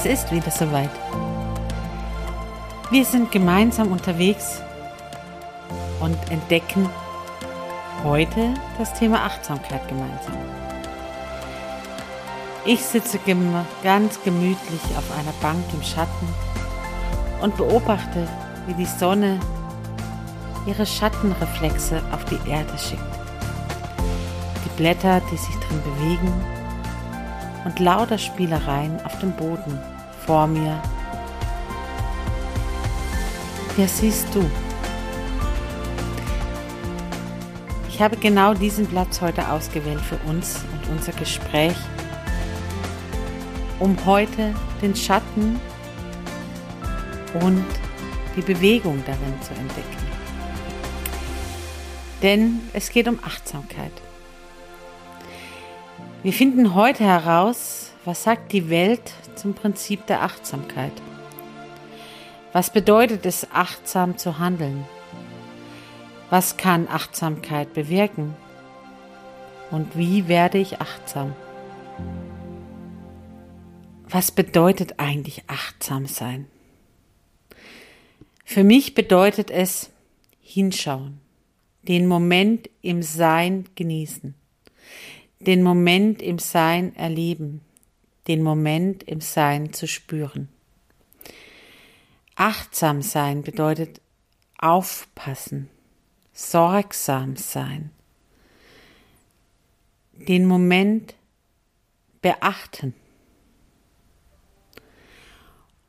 Es ist wieder soweit. Wir sind gemeinsam unterwegs und entdecken heute das Thema Achtsamkeit gemeinsam. Ich sitze ganz gemütlich auf einer Bank im Schatten und beobachte, wie die Sonne ihre Schattenreflexe auf die Erde schickt. Die Blätter, die sich drin bewegen und lauter Spielereien auf dem Boden vor mir. Wer siehst du? Ich habe genau diesen Platz heute ausgewählt für uns und unser Gespräch, um heute den Schatten und die Bewegung darin zu entdecken. Denn es geht um Achtsamkeit. Wir finden heute heraus, was sagt die Welt zum Prinzip der Achtsamkeit? Was bedeutet es, achtsam zu handeln? Was kann Achtsamkeit bewirken? Und wie werde ich achtsam? Was bedeutet eigentlich achtsam sein? Für mich bedeutet es hinschauen, den Moment im Sein genießen den Moment im Sein erleben, den Moment im Sein zu spüren. Achtsam sein bedeutet aufpassen, sorgsam sein, den Moment beachten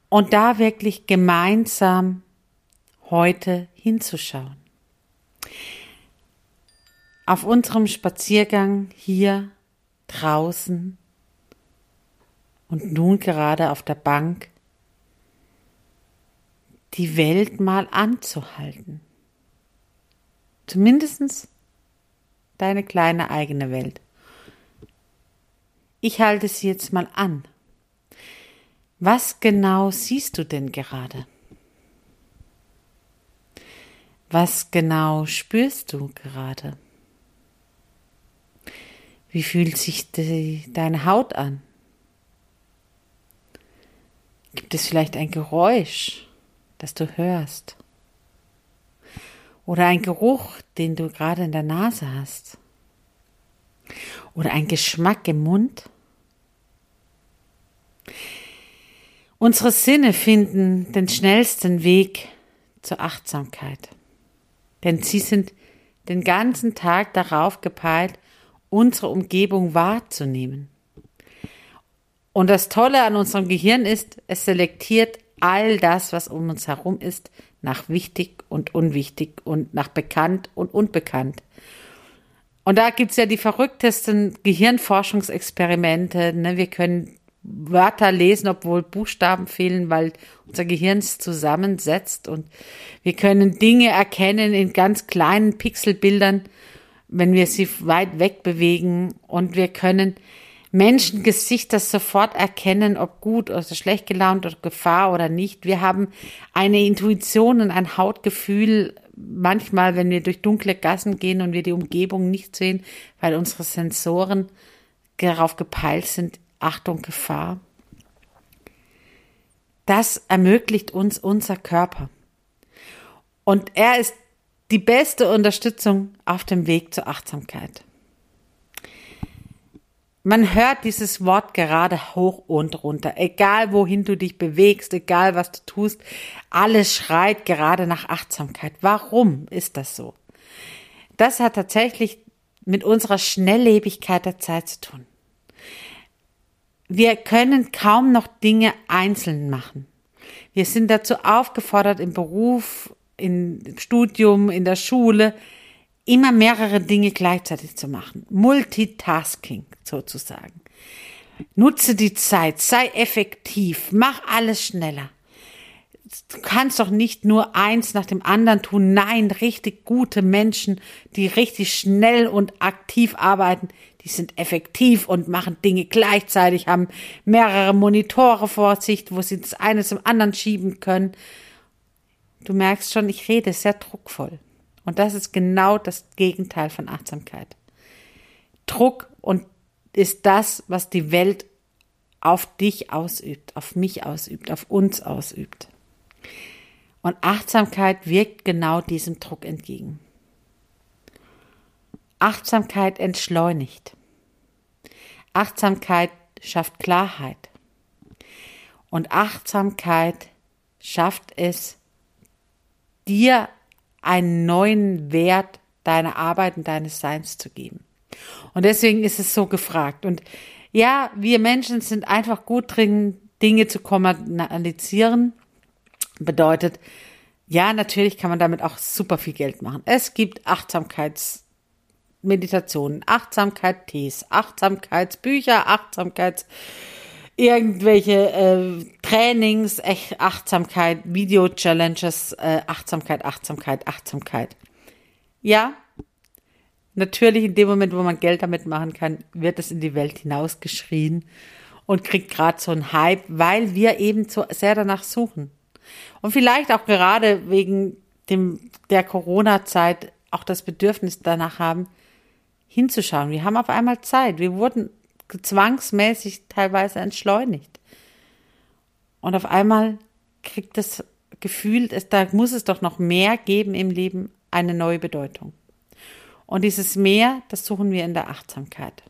und da wirklich gemeinsam heute hinzuschauen. Auf unserem Spaziergang hier draußen und nun gerade auf der Bank die Welt mal anzuhalten. Zumindest deine kleine eigene Welt. Ich halte sie jetzt mal an. Was genau siehst du denn gerade? Was genau spürst du gerade? Wie fühlt sich die, deine Haut an? Gibt es vielleicht ein Geräusch, das du hörst? Oder ein Geruch, den du gerade in der Nase hast? Oder ein Geschmack im Mund? Unsere Sinne finden den schnellsten Weg zur Achtsamkeit, denn sie sind den ganzen Tag darauf gepeilt, unsere Umgebung wahrzunehmen. Und das Tolle an unserem Gehirn ist, es selektiert all das, was um uns herum ist, nach wichtig und unwichtig und nach bekannt und unbekannt. Und da gibt's ja die verrücktesten Gehirnforschungsexperimente. Ne? Wir können Wörter lesen, obwohl Buchstaben fehlen, weil unser Gehirn es zusammensetzt. Und wir können Dinge erkennen in ganz kleinen Pixelbildern wenn wir sie weit weg bewegen und wir können Menschengesichter sofort erkennen, ob gut oder schlecht gelaunt oder Gefahr oder nicht. Wir haben eine Intuition und ein Hautgefühl manchmal, wenn wir durch dunkle Gassen gehen und wir die Umgebung nicht sehen, weil unsere Sensoren darauf gepeilt sind, Achtung, Gefahr. Das ermöglicht uns unser Körper. Und er ist die beste Unterstützung auf dem Weg zur Achtsamkeit. Man hört dieses Wort gerade hoch und runter. Egal wohin du dich bewegst, egal was du tust, alles schreit gerade nach Achtsamkeit. Warum ist das so? Das hat tatsächlich mit unserer Schnelllebigkeit der Zeit zu tun. Wir können kaum noch Dinge einzeln machen. Wir sind dazu aufgefordert, im Beruf, im Studium, in der Schule, immer mehrere Dinge gleichzeitig zu machen. Multitasking sozusagen. Nutze die Zeit, sei effektiv, mach alles schneller. Du kannst doch nicht nur eins nach dem anderen tun. Nein, richtig gute Menschen, die richtig schnell und aktiv arbeiten, die sind effektiv und machen Dinge gleichzeitig, haben mehrere Monitore vor sich, wo sie das eine zum anderen schieben können. Du merkst schon, ich rede sehr druckvoll. Und das ist genau das Gegenteil von Achtsamkeit. Druck und ist das, was die Welt auf dich ausübt, auf mich ausübt, auf uns ausübt. Und Achtsamkeit wirkt genau diesem Druck entgegen. Achtsamkeit entschleunigt. Achtsamkeit schafft Klarheit. Und Achtsamkeit schafft es, dir einen neuen Wert deiner Arbeit und deines Seins zu geben. Und deswegen ist es so gefragt. Und ja, wir Menschen sind einfach gut drin, Dinge zu kommerzialisieren. Bedeutet, ja, natürlich kann man damit auch super viel Geld machen. Es gibt Achtsamkeitsmeditationen, Achtsamkeit-Tees, Achtsamkeitsbücher, Achtsamkeits irgendwelche äh, Trainings, echt Achtsamkeit, Video-Challenges, äh, Achtsamkeit, Achtsamkeit, Achtsamkeit. Ja, natürlich in dem Moment, wo man Geld damit machen kann, wird es in die Welt hinausgeschrien und kriegt gerade so einen Hype, weil wir eben so sehr danach suchen. Und vielleicht auch gerade wegen dem, der Corona-Zeit auch das Bedürfnis danach haben, hinzuschauen. Wir haben auf einmal Zeit. Wir wurden zwangsmäßig teilweise entschleunigt. Und auf einmal kriegt das Gefühl, es, da muss es doch noch mehr geben im Leben, eine neue Bedeutung. Und dieses Mehr, das suchen wir in der Achtsamkeit.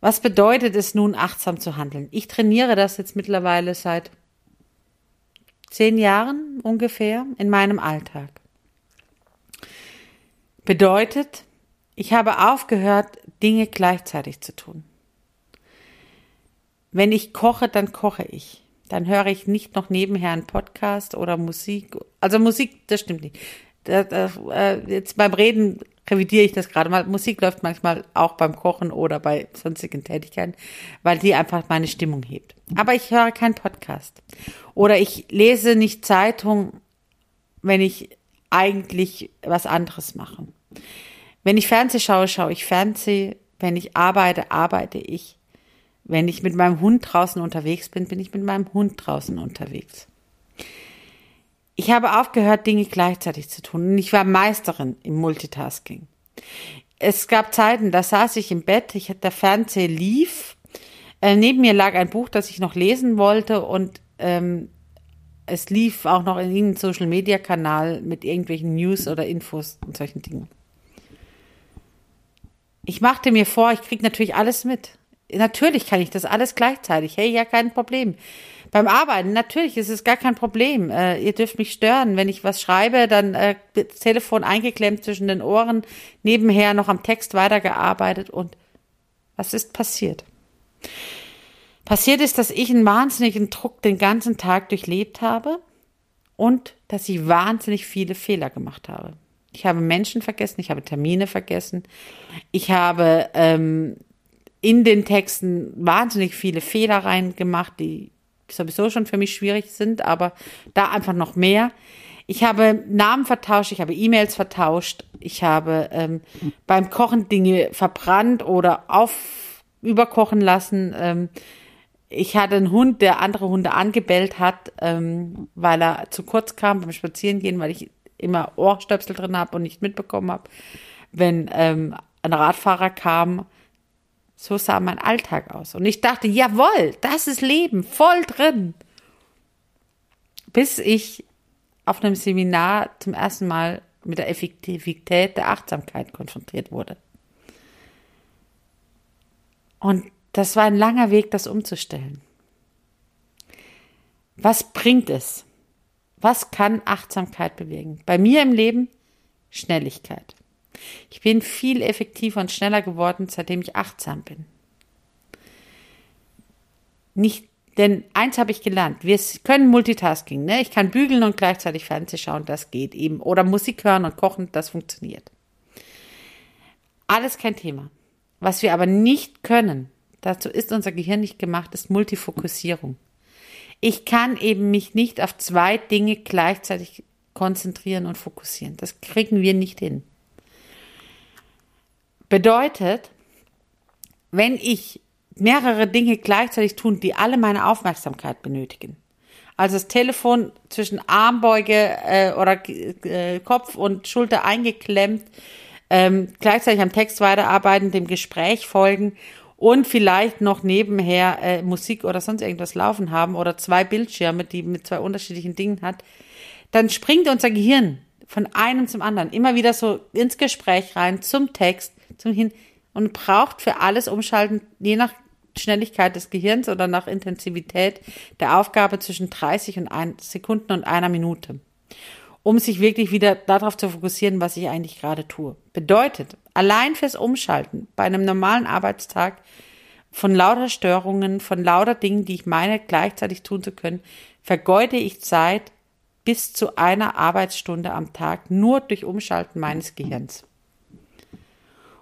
Was bedeutet es nun, achtsam zu handeln? Ich trainiere das jetzt mittlerweile seit zehn Jahren ungefähr in meinem Alltag. Bedeutet, ich habe aufgehört, Dinge gleichzeitig zu tun. Wenn ich koche, dann koche ich. Dann höre ich nicht noch nebenher einen Podcast oder Musik. Also Musik, das stimmt nicht. Äh, jetzt beim Reden revidiere ich das gerade mal. Musik läuft manchmal auch beim Kochen oder bei sonstigen Tätigkeiten, weil die einfach meine Stimmung hebt. Aber ich höre keinen Podcast. Oder ich lese nicht Zeitung, wenn ich eigentlich was anderes mache. Wenn ich Fernseh schaue, schaue ich Fernseh. Wenn ich arbeite, arbeite ich. Wenn ich mit meinem Hund draußen unterwegs bin, bin ich mit meinem Hund draußen unterwegs. Ich habe aufgehört, Dinge gleichzeitig zu tun und ich war Meisterin im Multitasking. Es gab Zeiten, da saß ich im Bett, ich, der Fernseher lief, äh, neben mir lag ein Buch, das ich noch lesen wollte und ähm, es lief auch noch in irgendeinem Social Media Kanal mit irgendwelchen News oder Infos und solchen Dingen. Ich machte mir vor, ich krieg natürlich alles mit. Natürlich kann ich das alles gleichzeitig. Hey, ja, kein Problem. Beim Arbeiten, natürlich ist es gar kein Problem. Äh, ihr dürft mich stören. Wenn ich was schreibe, dann äh, das Telefon eingeklemmt zwischen den Ohren, nebenher noch am Text weitergearbeitet und was ist passiert? Passiert ist, dass ich einen wahnsinnigen Druck den ganzen Tag durchlebt habe und dass ich wahnsinnig viele Fehler gemacht habe. Ich habe Menschen vergessen, ich habe Termine vergessen, ich habe ähm, in den Texten wahnsinnig viele Fehler reingemacht, die sowieso schon für mich schwierig sind, aber da einfach noch mehr. Ich habe Namen vertauscht, ich habe E-Mails vertauscht, ich habe ähm, beim Kochen Dinge verbrannt oder auf überkochen lassen. Ähm, ich hatte einen Hund, der andere Hunde angebellt hat, ähm, weil er zu kurz kam beim Spazierengehen, weil ich immer Ohrstöpsel drin habe und nicht mitbekommen habe, wenn ähm, ein Radfahrer kam. So sah mein Alltag aus. Und ich dachte, jawohl, das ist Leben, voll drin. Bis ich auf einem Seminar zum ersten Mal mit der Effektivität der Achtsamkeit konfrontiert wurde. Und das war ein langer Weg, das umzustellen. Was bringt es? Was kann Achtsamkeit bewirken? Bei mir im Leben Schnelligkeit. Ich bin viel effektiver und schneller geworden, seitdem ich achtsam bin. Nicht, denn eins habe ich gelernt, wir können Multitasking, ne? Ich kann bügeln und gleichzeitig Fernsehen schauen, das geht eben. Oder Musik hören und kochen, das funktioniert. Alles kein Thema. Was wir aber nicht können, dazu ist unser Gehirn nicht gemacht, ist Multifokussierung. Ich kann eben mich nicht auf zwei Dinge gleichzeitig konzentrieren und fokussieren. Das kriegen wir nicht hin. Bedeutet, wenn ich mehrere Dinge gleichzeitig tun, die alle meine Aufmerksamkeit benötigen. Also das Telefon zwischen Armbeuge äh, oder äh, Kopf und Schulter eingeklemmt, ähm, gleichzeitig am Text weiterarbeiten, dem Gespräch folgen und vielleicht noch nebenher äh, Musik oder sonst irgendwas laufen haben oder zwei Bildschirme, die mit zwei unterschiedlichen Dingen hat, dann springt unser Gehirn von einem zum anderen immer wieder so ins Gespräch rein, zum Text, zum Hin und braucht für alles umschalten, je nach Schnelligkeit des Gehirns oder nach Intensivität der Aufgabe zwischen 30 und ein Sekunden und einer Minute, um sich wirklich wieder darauf zu fokussieren, was ich eigentlich gerade tue. Bedeutet, allein fürs Umschalten bei einem normalen Arbeitstag von lauter Störungen, von lauter Dingen, die ich meine, gleichzeitig tun zu können, vergeude ich Zeit bis zu einer Arbeitsstunde am Tag nur durch Umschalten meines Gehirns.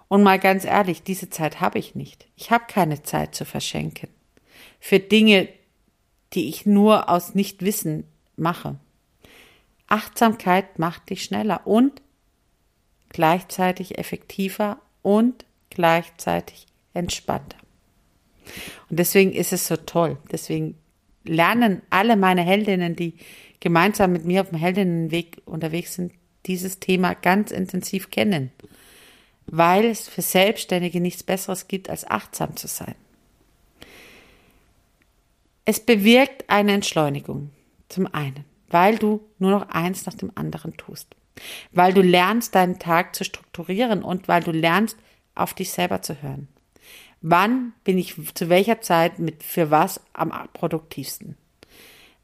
Und mal ganz ehrlich, diese Zeit habe ich nicht. Ich habe keine Zeit zu verschenken. Für Dinge, die ich nur aus Nichtwissen mache. Achtsamkeit macht dich schneller und gleichzeitig effektiver und gleichzeitig entspannter. Und deswegen ist es so toll. Deswegen lernen alle meine Heldinnen, die gemeinsam mit mir auf dem Heldinnenweg unterwegs sind, dieses Thema ganz intensiv kennen weil es für Selbstständige nichts Besseres gibt, als achtsam zu sein. Es bewirkt eine Entschleunigung. Zum einen, weil du nur noch eins nach dem anderen tust. Weil du lernst, deinen Tag zu strukturieren und weil du lernst, auf dich selber zu hören. Wann bin ich zu welcher Zeit mit für was am produktivsten?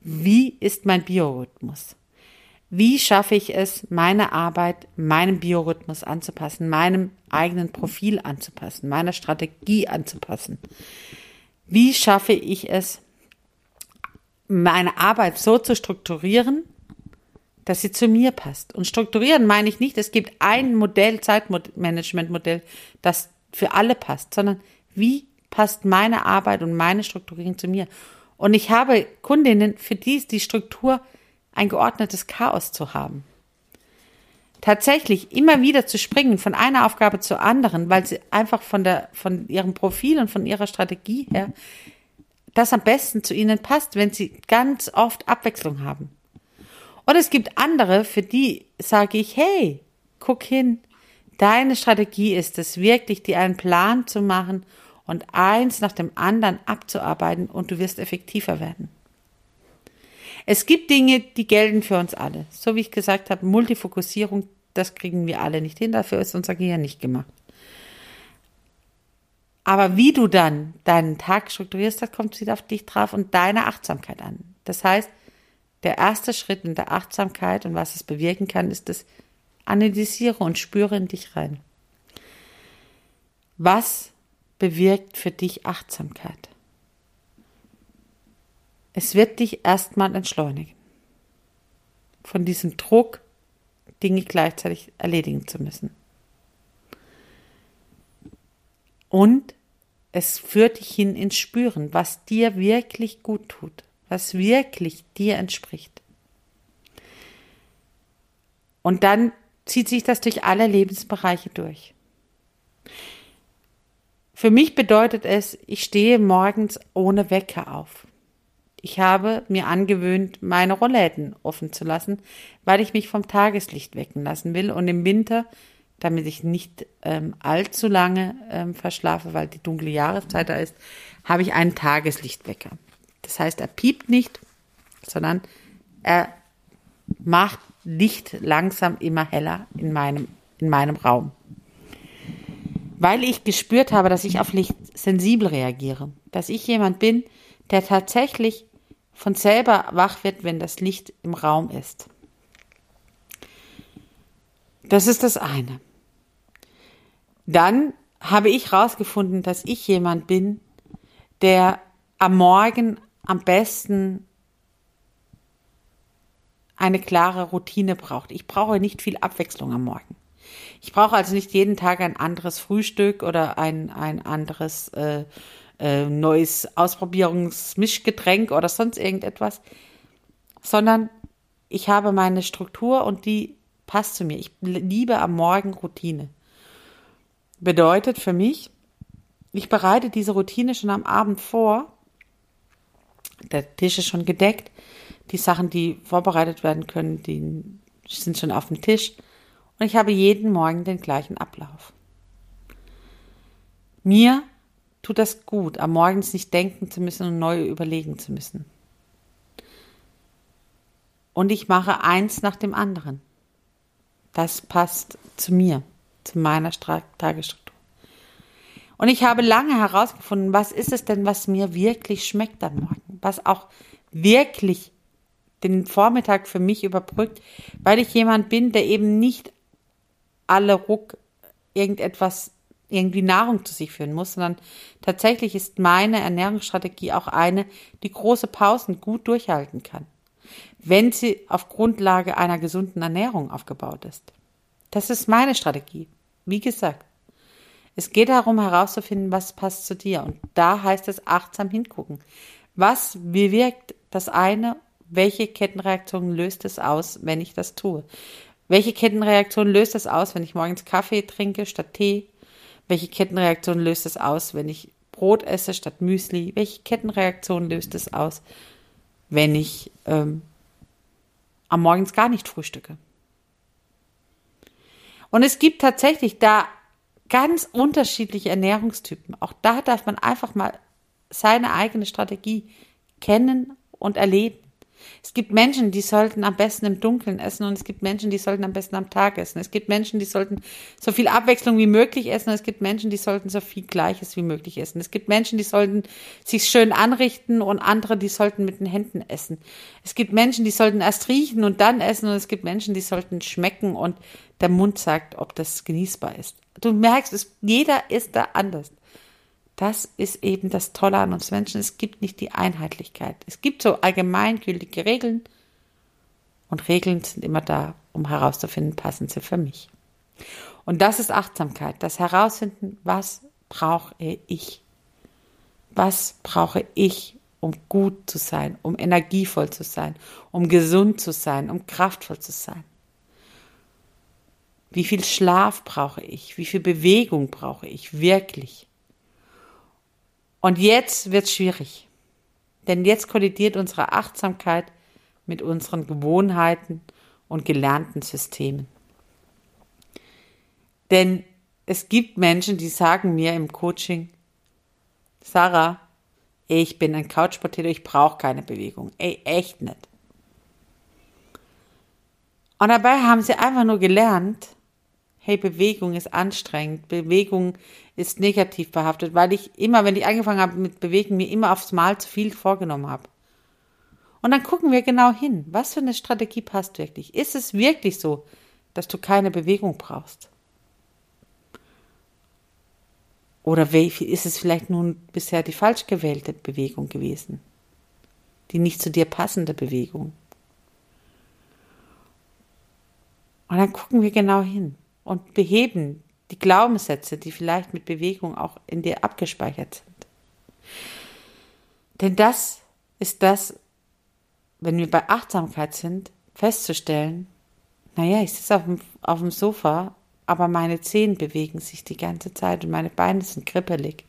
Wie ist mein Biorhythmus? Wie schaffe ich es, meine Arbeit meinem Biorhythmus anzupassen, meinem eigenen Profil anzupassen, meiner Strategie anzupassen? Wie schaffe ich es, meine Arbeit so zu strukturieren, dass sie zu mir passt? Und strukturieren meine ich nicht, es gibt ein Modell, Zeitmanagementmodell, das für alle passt, sondern wie passt meine Arbeit und meine Strukturierung zu mir? Und ich habe Kundinnen, für die ist die Struktur ein geordnetes Chaos zu haben. Tatsächlich immer wieder zu springen von einer Aufgabe zur anderen, weil sie einfach von der, von ihrem Profil und von ihrer Strategie her das am besten zu ihnen passt, wenn sie ganz oft Abwechslung haben. Und es gibt andere, für die sage ich, hey, guck hin, deine Strategie ist es wirklich, dir einen Plan zu machen und eins nach dem anderen abzuarbeiten und du wirst effektiver werden. Es gibt Dinge, die gelten für uns alle. So wie ich gesagt habe, Multifokussierung, das kriegen wir alle nicht hin. Dafür ist unser Gehirn nicht gemacht. Aber wie du dann deinen Tag strukturierst, das kommt wieder auf dich drauf und deine Achtsamkeit an. Das heißt, der erste Schritt in der Achtsamkeit und was es bewirken kann, ist das analysiere und spüre in dich rein. Was bewirkt für dich Achtsamkeit? Es wird dich erstmal entschleunigen. Von diesem Druck, Dinge gleichzeitig erledigen zu müssen. Und es führt dich hin ins Spüren, was dir wirklich gut tut, was wirklich dir entspricht. Und dann zieht sich das durch alle Lebensbereiche durch. Für mich bedeutet es, ich stehe morgens ohne Wecker auf. Ich habe mir angewöhnt, meine Rollläden offen zu lassen, weil ich mich vom Tageslicht wecken lassen will und im Winter, damit ich nicht ähm, allzu lange ähm, verschlafe, weil die dunkle Jahreszeit da ist, habe ich einen Tageslichtwecker. Das heißt, er piept nicht, sondern er macht Licht langsam immer heller in meinem, in meinem Raum. Weil ich gespürt habe, dass ich auf Licht sensibel reagiere. Dass ich jemand bin, der tatsächlich von selber wach wird, wenn das Licht im Raum ist. Das ist das eine. Dann habe ich herausgefunden, dass ich jemand bin, der am Morgen am besten eine klare Routine braucht. Ich brauche nicht viel Abwechslung am Morgen. Ich brauche also nicht jeden Tag ein anderes Frühstück oder ein, ein anderes äh, äh, neues Ausprobierungsmischgetränk oder sonst irgendetwas, sondern ich habe meine Struktur und die passt zu mir. Ich liebe am Morgen Routine. Bedeutet für mich, ich bereite diese Routine schon am Abend vor. Der Tisch ist schon gedeckt. Die Sachen, die vorbereitet werden können, die sind schon auf dem Tisch. Und ich habe jeden Morgen den gleichen Ablauf. Mir tut das gut, am Morgens nicht denken zu müssen und neu überlegen zu müssen. Und ich mache eins nach dem anderen. Das passt zu mir, zu meiner Tagesstruktur. Und ich habe lange herausgefunden, was ist es denn, was mir wirklich schmeckt am Morgen, was auch wirklich den Vormittag für mich überbrückt, weil ich jemand bin, der eben nicht alle Ruck irgendetwas irgendwie Nahrung zu sich führen muss, sondern tatsächlich ist meine Ernährungsstrategie auch eine, die große Pausen gut durchhalten kann, wenn sie auf Grundlage einer gesunden Ernährung aufgebaut ist. Das ist meine Strategie. Wie gesagt, es geht darum herauszufinden, was passt zu dir. Und da heißt es achtsam hingucken. Was bewirkt das eine welche Kettenreaktion löst es aus, wenn ich das tue? Welche Kettenreaktion löst es aus, wenn ich morgens Kaffee trinke statt Tee? Welche Kettenreaktion löst es aus, wenn ich Brot esse statt Müsli? Welche Kettenreaktion löst es aus, wenn ich ähm, am Morgens gar nicht frühstücke? Und es gibt tatsächlich da ganz unterschiedliche Ernährungstypen. Auch da darf man einfach mal seine eigene Strategie kennen und erleben. Es gibt Menschen, die sollten am besten im Dunkeln essen und es gibt Menschen, die sollten am besten am Tag essen. Es gibt Menschen, die sollten so viel Abwechslung wie möglich essen und es gibt Menschen, die sollten so viel Gleiches wie möglich essen. Es gibt Menschen, die sollten sich schön anrichten und andere, die sollten mit den Händen essen. Es gibt Menschen, die sollten erst riechen und dann essen und es gibt Menschen, die sollten schmecken und der Mund sagt, ob das genießbar ist. Du merkst, es, jeder ist da anders. Das ist eben das Tolle an uns Menschen. Es gibt nicht die Einheitlichkeit. Es gibt so allgemeingültige Regeln und Regeln sind immer da, um herauszufinden, passen sie für mich. Und das ist Achtsamkeit, das Herausfinden, was brauche ich? Was brauche ich, um gut zu sein, um energievoll zu sein, um gesund zu sein, um kraftvoll zu sein? Wie viel Schlaf brauche ich? Wie viel Bewegung brauche ich wirklich? Und jetzt wird es schwierig. Denn jetzt kollidiert unsere Achtsamkeit mit unseren Gewohnheiten und gelernten Systemen. Denn es gibt Menschen, die sagen mir im Coaching, Sarah, ich bin ein Couchpotato, ich brauche keine Bewegung. Ey, echt nicht. Und dabei haben sie einfach nur gelernt, hey, Bewegung ist anstrengend, Bewegung ist negativ behaftet, weil ich immer, wenn ich angefangen habe mit Bewegen, mir immer aufs Mal zu viel vorgenommen habe. Und dann gucken wir genau hin, was für eine Strategie passt wirklich. Ist es wirklich so, dass du keine Bewegung brauchst? Oder ist es vielleicht nun bisher die falsch gewählte Bewegung gewesen? Die nicht zu dir passende Bewegung? Und dann gucken wir genau hin und beheben die Glaubenssätze, die vielleicht mit Bewegung auch in dir abgespeichert sind. Denn das ist das, wenn wir bei Achtsamkeit sind, festzustellen, naja, ich sitze auf dem, auf dem Sofa, aber meine Zehen bewegen sich die ganze Zeit und meine Beine sind kribbelig.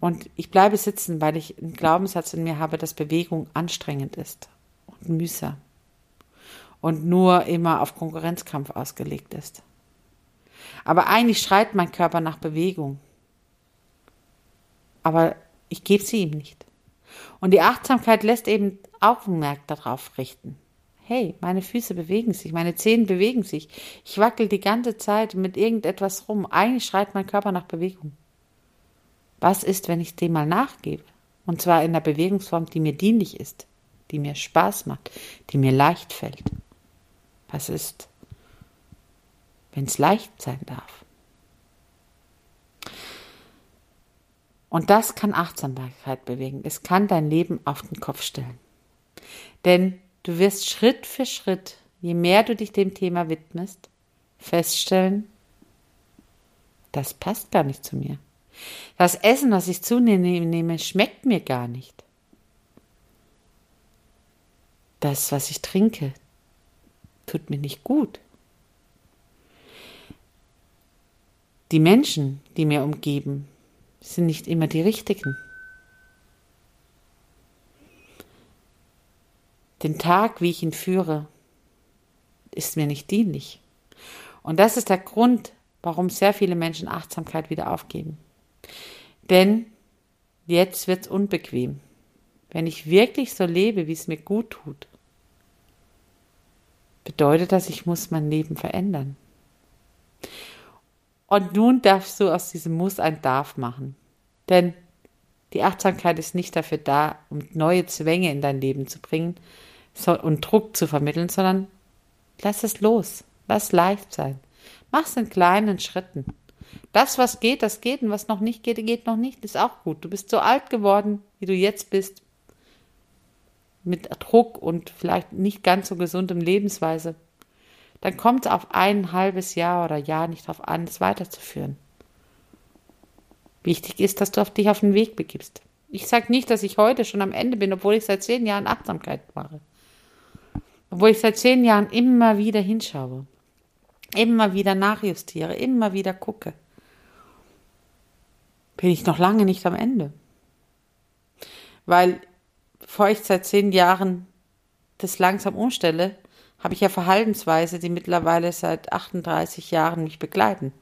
Und ich bleibe sitzen, weil ich einen Glaubenssatz in mir habe, dass Bewegung anstrengend ist und mühsam und nur immer auf Konkurrenzkampf ausgelegt ist. Aber eigentlich schreit mein Körper nach Bewegung. Aber ich gebe sie ihm nicht. Und die Achtsamkeit lässt eben Augenmerk darauf richten. Hey, meine Füße bewegen sich, meine Zehen bewegen sich. Ich wackel die ganze Zeit mit irgendetwas rum. Eigentlich schreit mein Körper nach Bewegung. Was ist, wenn ich dem mal nachgebe? Und zwar in einer Bewegungsform, die mir dienlich ist, die mir Spaß macht, die mir leicht fällt. Was ist, wenn es leicht sein darf? Und das kann Achtsamkeit bewegen. Es kann dein Leben auf den Kopf stellen. Denn du wirst Schritt für Schritt, je mehr du dich dem Thema widmest, feststellen, das passt gar nicht zu mir. Das Essen, was ich zunehme, schmeckt mir gar nicht. Das, was ich trinke, tut mir nicht gut. Die Menschen, die mir umgeben, sind nicht immer die richtigen. Den Tag, wie ich ihn führe, ist mir nicht dienlich. Und das ist der Grund, warum sehr viele Menschen Achtsamkeit wieder aufgeben. Denn jetzt wird es unbequem. Wenn ich wirklich so lebe, wie es mir gut tut, bedeutet das, ich muss mein Leben verändern. Und nun darfst du aus diesem Muss ein Darf machen. Denn die Achtsamkeit ist nicht dafür da, um neue Zwänge in dein Leben zu bringen und Druck zu vermitteln, sondern lass es los. Lass leicht sein. Mach es in kleinen Schritten. Das, was geht, das geht und was noch nicht geht, geht noch nicht, ist auch gut. Du bist so alt geworden, wie du jetzt bist, mit Druck und vielleicht nicht ganz so gesundem Lebensweise dann kommt es auf ein halbes Jahr oder Jahr nicht darauf an, es weiterzuführen. Wichtig ist, dass du auf dich auf den Weg begibst. Ich sage nicht, dass ich heute schon am Ende bin, obwohl ich seit zehn Jahren Achtsamkeit mache. Obwohl ich seit zehn Jahren immer wieder hinschaue, immer wieder nachjustiere, immer wieder gucke. Bin ich noch lange nicht am Ende. Weil, bevor ich seit zehn Jahren das langsam umstelle, habe ich ja Verhaltensweise, die mittlerweile seit 38 Jahren mich begleiten.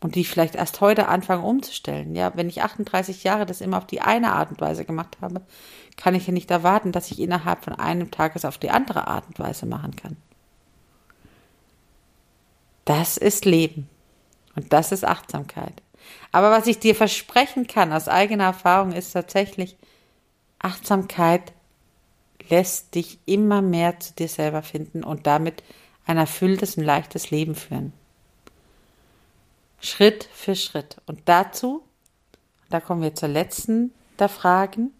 Und die ich vielleicht erst heute anfange umzustellen. Ja, wenn ich 38 Jahre das immer auf die eine Art und Weise gemacht habe, kann ich ja nicht erwarten, dass ich innerhalb von einem Tag es auf die andere Art und Weise machen kann. Das ist Leben. Und das ist Achtsamkeit. Aber was ich dir versprechen kann aus eigener Erfahrung ist tatsächlich, Achtsamkeit lässt dich immer mehr zu dir selber finden und damit ein erfülltes und leichtes Leben führen. Schritt für Schritt. Und dazu, da kommen wir zur letzten der Fragen,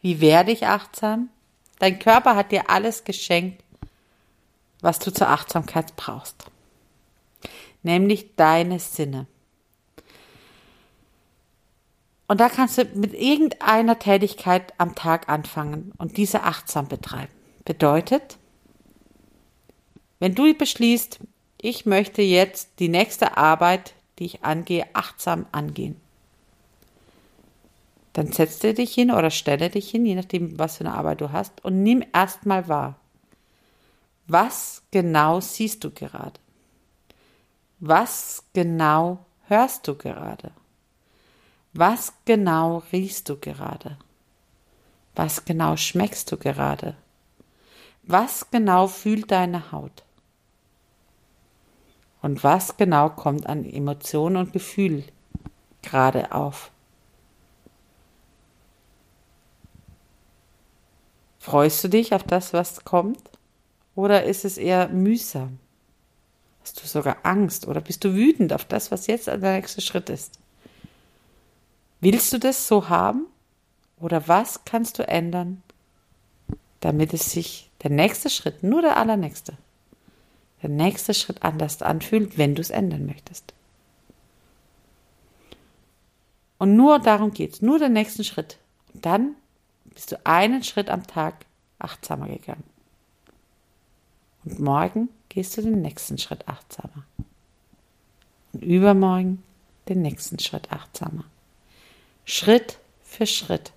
wie werde ich achtsam? Dein Körper hat dir alles geschenkt, was du zur Achtsamkeit brauchst. Nämlich deine Sinne. Und da kannst du mit irgendeiner Tätigkeit am Tag anfangen und diese achtsam betreiben. Bedeutet, wenn du beschließt, ich möchte jetzt die nächste Arbeit, die ich angehe, achtsam angehen, dann setz dir dich hin oder stelle dich hin, je nachdem, was für eine Arbeit du hast, und nimm erstmal wahr. Was genau siehst du gerade? Was genau hörst du gerade? Was genau riechst du gerade? Was genau schmeckst du gerade? Was genau fühlt deine Haut? Und was genau kommt an Emotionen und Gefühl gerade auf? Freust du dich auf das, was kommt? Oder ist es eher mühsam? Hast du sogar Angst oder bist du wütend auf das, was jetzt der nächste Schritt ist? Willst du das so haben? Oder was kannst du ändern, damit es sich der nächste Schritt, nur der allernächste, der nächste Schritt anders anfühlt, wenn du es ändern möchtest? Und nur darum geht es, nur den nächsten Schritt. Und dann bist du einen Schritt am Tag achtsamer gegangen. Und morgen gehst du den nächsten Schritt achtsamer. Und übermorgen den nächsten Schritt achtsamer. Schritt für Schritt.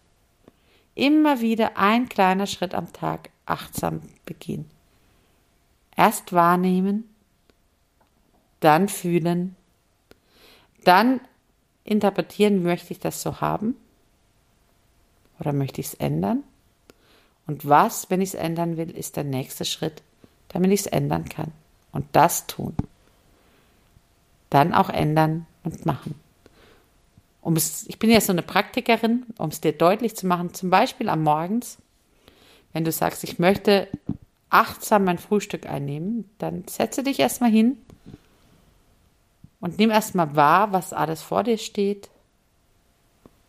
Immer wieder ein kleiner Schritt am Tag achtsam beginnen. Erst wahrnehmen, dann fühlen, dann interpretieren, möchte ich das so haben? oder möchte ich es ändern? Und was, wenn ich es ändern will, ist der nächste Schritt, damit ich es ändern kann. Und das tun. Dann auch ändern und machen. Um es, ich bin ja so eine Praktikerin, um es dir deutlich zu machen, zum Beispiel am Morgens, wenn du sagst, ich möchte achtsam mein Frühstück einnehmen, dann setze dich erstmal hin und nimm erstmal wahr, was alles vor dir steht,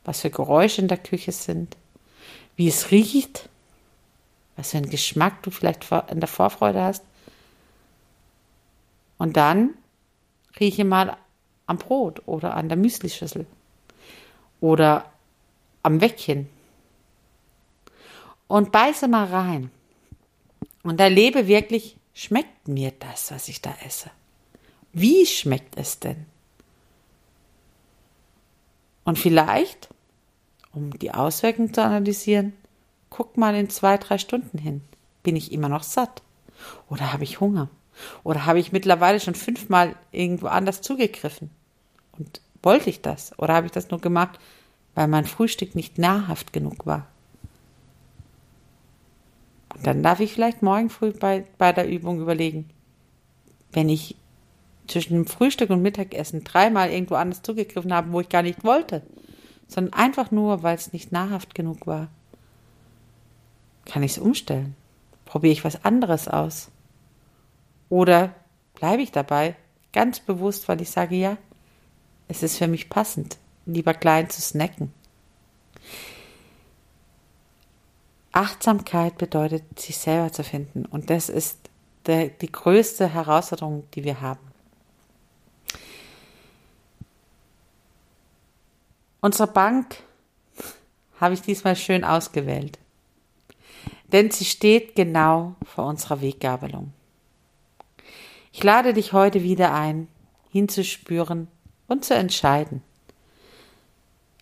was für Geräusche in der Küche sind, wie es riecht, was für einen Geschmack du vielleicht in der Vorfreude hast. Und dann rieche mal am Brot oder an der Müslischüssel oder am Weckchen. Und beiße mal rein. Und erlebe wirklich, schmeckt mir das, was ich da esse? Wie schmeckt es denn? Und vielleicht, um die Auswirkungen zu analysieren, guck mal in zwei, drei Stunden hin. Bin ich immer noch satt? Oder habe ich Hunger? Oder habe ich mittlerweile schon fünfmal irgendwo anders zugegriffen? Und wollte ich das? Oder habe ich das nur gemacht, weil mein Frühstück nicht nahrhaft genug war? Und dann darf ich vielleicht morgen früh bei, bei der Übung überlegen, wenn ich zwischen dem Frühstück und Mittagessen dreimal irgendwo anders zugegriffen habe, wo ich gar nicht wollte, sondern einfach nur, weil es nicht nahrhaft genug war, kann ich es umstellen. Probiere ich was anderes aus. Oder bleibe ich dabei, ganz bewusst, weil ich sage, ja, es ist für mich passend, lieber klein zu snacken. Achtsamkeit bedeutet, sich selber zu finden. Und das ist der, die größte Herausforderung, die wir haben. Unsere Bank habe ich diesmal schön ausgewählt, denn sie steht genau vor unserer Weggabelung. Ich lade dich heute wieder ein, hinzuspüren und zu entscheiden.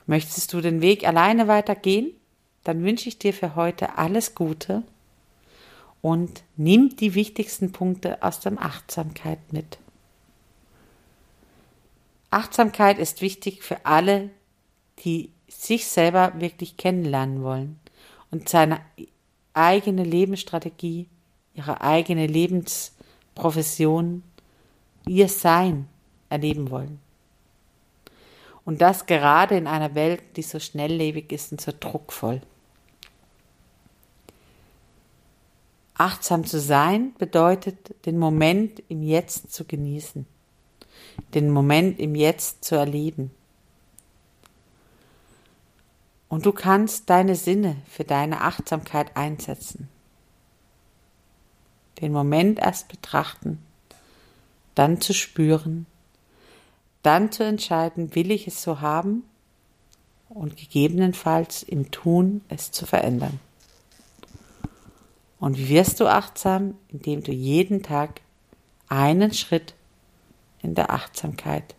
Möchtest du den Weg alleine weitergehen? Dann wünsche ich dir für heute alles Gute und nimm die wichtigsten Punkte aus der Achtsamkeit mit. Achtsamkeit ist wichtig für alle, die sich selber wirklich kennenlernen wollen und seine eigene Lebensstrategie, ihre eigene Lebensprofession, ihr Sein erleben wollen. Und das gerade in einer Welt, die so schnelllebig ist und so druckvoll. Achtsam zu sein bedeutet, den Moment im Jetzt zu genießen, den Moment im Jetzt zu erleben und du kannst deine Sinne für deine Achtsamkeit einsetzen. Den Moment erst betrachten, dann zu spüren, dann zu entscheiden, will ich es so haben und gegebenenfalls im Tun es zu verändern. Und wie wirst du achtsam? Indem du jeden Tag einen Schritt in der Achtsamkeit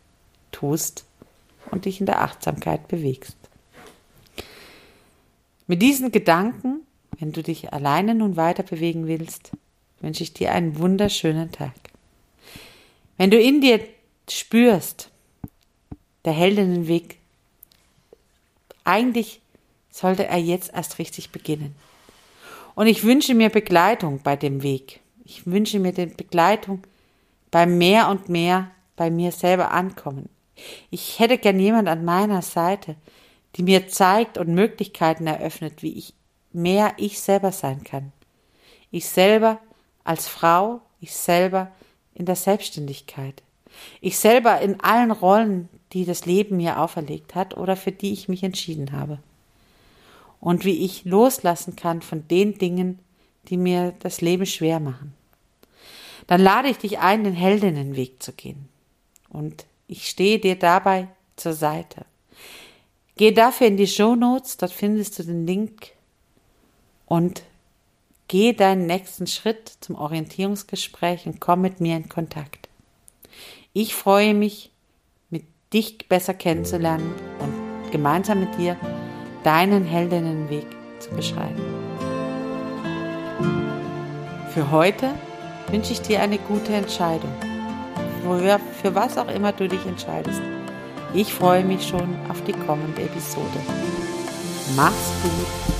tust und dich in der Achtsamkeit bewegst. Mit diesen Gedanken, wenn du dich alleine nun weiter bewegen willst, wünsche ich dir einen wunderschönen Tag. Wenn du in dir spürst, der Heldinnenweg, eigentlich sollte er jetzt erst richtig beginnen. Und ich wünsche mir Begleitung bei dem Weg. Ich wünsche mir die Begleitung beim mehr und mehr bei mir selber ankommen. Ich hätte gern jemand an meiner Seite, die mir zeigt und Möglichkeiten eröffnet, wie ich mehr ich selber sein kann. Ich selber als Frau, ich selber in der Selbstständigkeit. Ich selber in allen Rollen, die das Leben mir auferlegt hat oder für die ich mich entschieden habe. Und wie ich loslassen kann von den Dingen, die mir das Leben schwer machen. Dann lade ich dich ein, den Heldinnenweg zu gehen. Und ich stehe dir dabei zur Seite. Geh dafür in die Show Notes, dort findest du den Link und geh deinen nächsten Schritt zum Orientierungsgespräch und komm mit mir in Kontakt. Ich freue mich, dich besser kennenzulernen und gemeinsam mit dir deinen Heldinnenweg zu beschreiben. Für heute wünsche ich dir eine gute Entscheidung, für was auch immer du dich entscheidest. Ich freue mich schon auf die kommende Episode. Mach's gut.